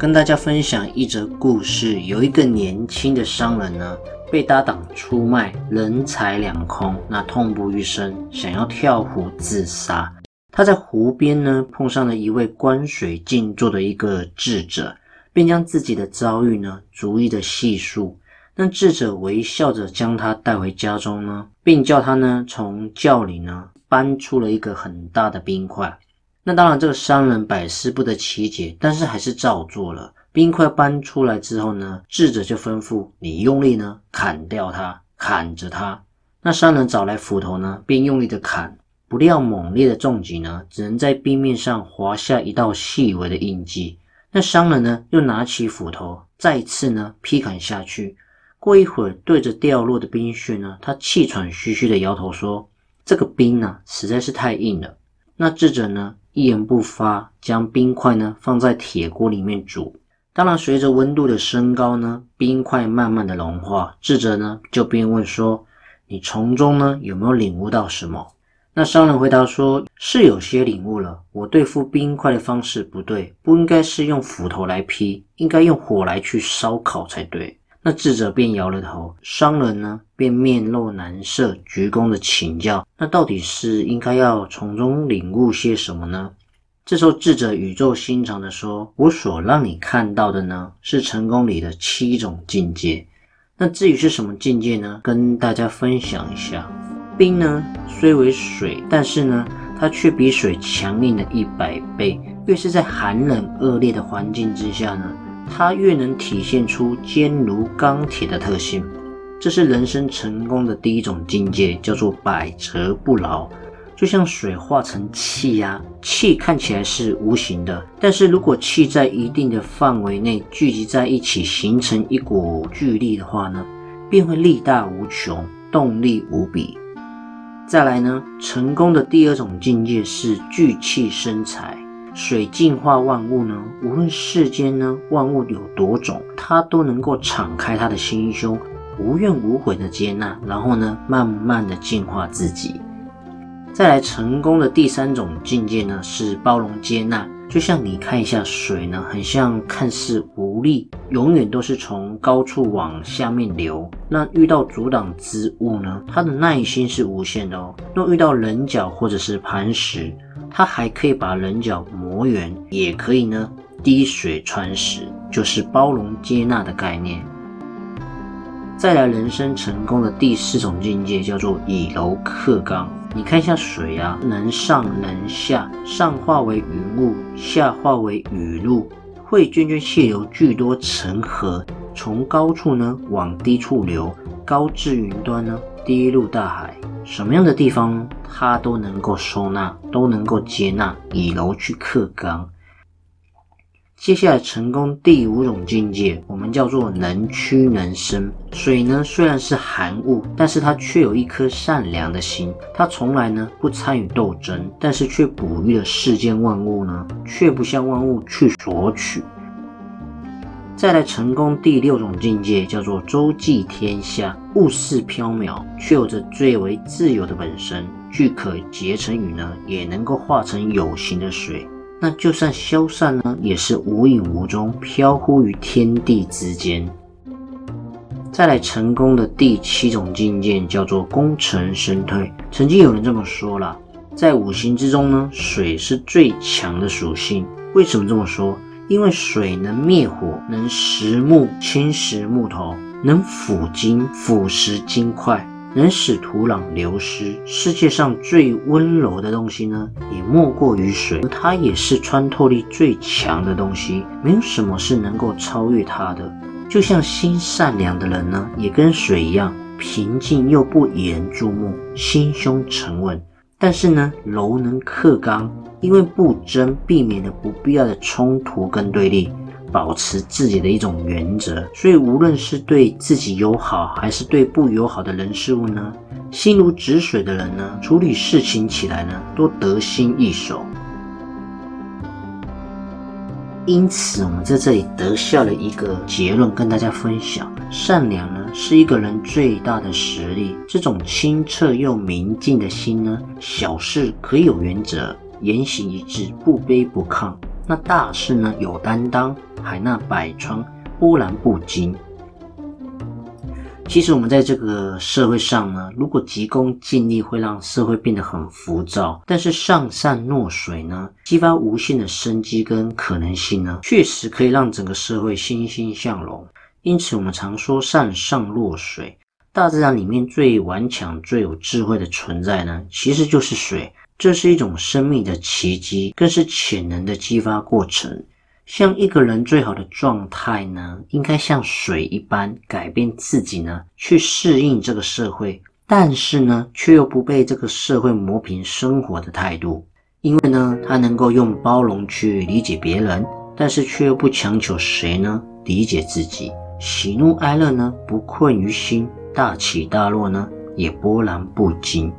跟大家分享一则故事：有一个年轻的商人呢，被搭档出卖，人财两空，那痛不欲生，想要跳湖自杀。他在湖边呢碰上了一位观水静坐的一个智者，便将自己的遭遇呢逐一的细述。那智者微笑着将他带回家中呢，并叫他呢从窖里呢搬出了一个很大的冰块。那当然，这个商人百思不得其解，但是还是照做了。冰块搬出来之后呢，智者就吩咐你用力呢砍掉它，砍着它。那商人找来斧头呢，便用力的砍。不料猛烈的重击呢，只能在冰面上划下一道细微的印记。那商人呢，又拿起斧头，再次呢劈砍下去。过一会儿，对着掉落的冰屑呢，他气喘吁吁的摇头说：“这个冰呢，实在是太硬了。”那智者呢，一言不发，将冰块呢放在铁锅里面煮。当然，随着温度的升高呢，冰块慢慢的融化。智者呢，就便问说：“你从中呢，有没有领悟到什么？”那商人回答说：“是有些领悟了。我对付冰块的方式不对，不应该是用斧头来劈，应该用火来去烧烤才对。”那智者便摇了头。商人呢，便面露难色，鞠躬的请教：“那到底是应该要从中领悟些什么呢？”这时候，智者语重心长的说：“我所让你看到的呢，是成功里的七种境界。那至于是什么境界呢？跟大家分享一下。”冰呢，虽为水，但是呢，它却比水强硬了一百倍。越是在寒冷恶劣的环境之下呢，它越能体现出坚如钢铁的特性。这是人生成功的第一种境界，叫做百折不挠。就像水化成气呀，气看起来是无形的，但是如果气在一定的范围内聚集在一起，形成一股巨力的话呢，便会力大无穷，动力无比。再来呢，成功的第二种境界是聚气生财。水净化万物呢，无论世间呢万物有多种，它都能够敞开它的心胸，无怨无悔的接纳，然后呢，慢慢的净化自己。再来，成功的第三种境界呢，是包容接纳。就像你看一下水呢，很像看似无力，永远都是从高处往下面流。那遇到阻挡之物呢，它的耐心是无限的哦。若遇到棱角或者是磐石，它还可以把棱角磨圆，也可以呢滴水穿石，就是包容接纳的概念。再来，人生成功的第四种境界叫做以柔克刚。你看一下水啊，能上能下，上化为云雾，下化为雨露，会涓涓细流，聚多成河，从高处呢往低处流，高至云端呢，低入大海，什么样的地方它都能够收纳，都能够接纳，以柔去克刚。接下来，成功第五种境界，我们叫做能屈能伸。水呢，虽然是寒物，但是它却有一颗善良的心。它从来呢不参与斗争，但是却哺育了世间万物呢，却不向万物去索取。再来，成功第六种境界叫做周济天下。物事飘渺，却有着最为自由的本身。具可结成雨呢，也能够化成有形的水。那就算消散呢，也是无影无踪，飘忽于天地之间。再来，成功的第七种境界叫做功成身退。曾经有人这么说了，在五行之中呢，水是最强的属性。为什么这么说？因为水能灭火，能蚀木、侵蚀木头，能腐金、腐蚀金块。能使土壤流失。世界上最温柔的东西呢，也莫过于水，它也是穿透力最强的东西，没有什么是能够超越它的。就像心善良的人呢，也跟水一样，平静又不引人注目，心胸沉稳。但是呢，柔能克刚，因为不争，避免了不必要的冲突跟对立。保持自己的一种原则，所以无论是对自己友好，还是对不友好的人事物呢，心如止水的人呢，处理事情起来呢，都得心应手。因此，我们在这里得下了一个结论，跟大家分享：善良呢，是一个人最大的实力。这种清澈又明净的心呢，小事可以有原则，言行一致，不卑不亢。那大事呢，有担当，海纳百川，波澜不惊。其实我们在这个社会上呢，如果急功近利，会让社会变得很浮躁；但是上善若水呢，激发无限的生机跟可能性呢，确实可以让整个社会欣欣向荣。因此，我们常说上善若水。大自然里面最顽强、最有智慧的存在呢，其实就是水。这是一种生命的奇迹，更是潜能的激发过程。像一个人最好的状态呢，应该像水一般改变自己呢，去适应这个社会，但是呢，却又不被这个社会磨平生活的态度。因为呢，他能够用包容去理解别人，但是却又不强求谁呢理解自己。喜怒哀乐呢，不困于心；大起大落呢，也波澜不惊。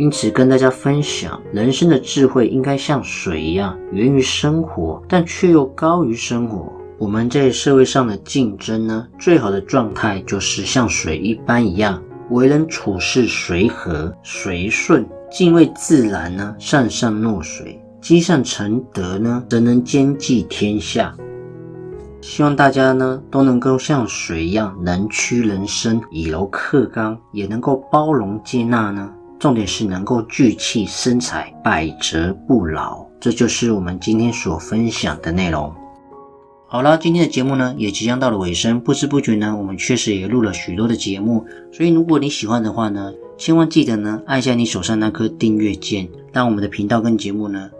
因此，跟大家分享，人生的智慧应该像水一样，源于生活，但却又高于生活。我们在社会上的竞争呢，最好的状态就是像水一般一样，为人处事随和随顺，敬畏自然呢，善善若水，积善成德呢，则能兼济天下。希望大家呢，都能够像水一样，能屈能伸，以柔克刚，也能够包容接纳呢。重点是能够聚气生财，百折不挠。这就是我们今天所分享的内容。好了，今天的节目呢也即将到了尾声，不知不觉呢，我们确实也录了许多的节目。所以如果你喜欢的话呢，千万记得呢按下你手上那颗订阅键，让我们的频道跟节目呢。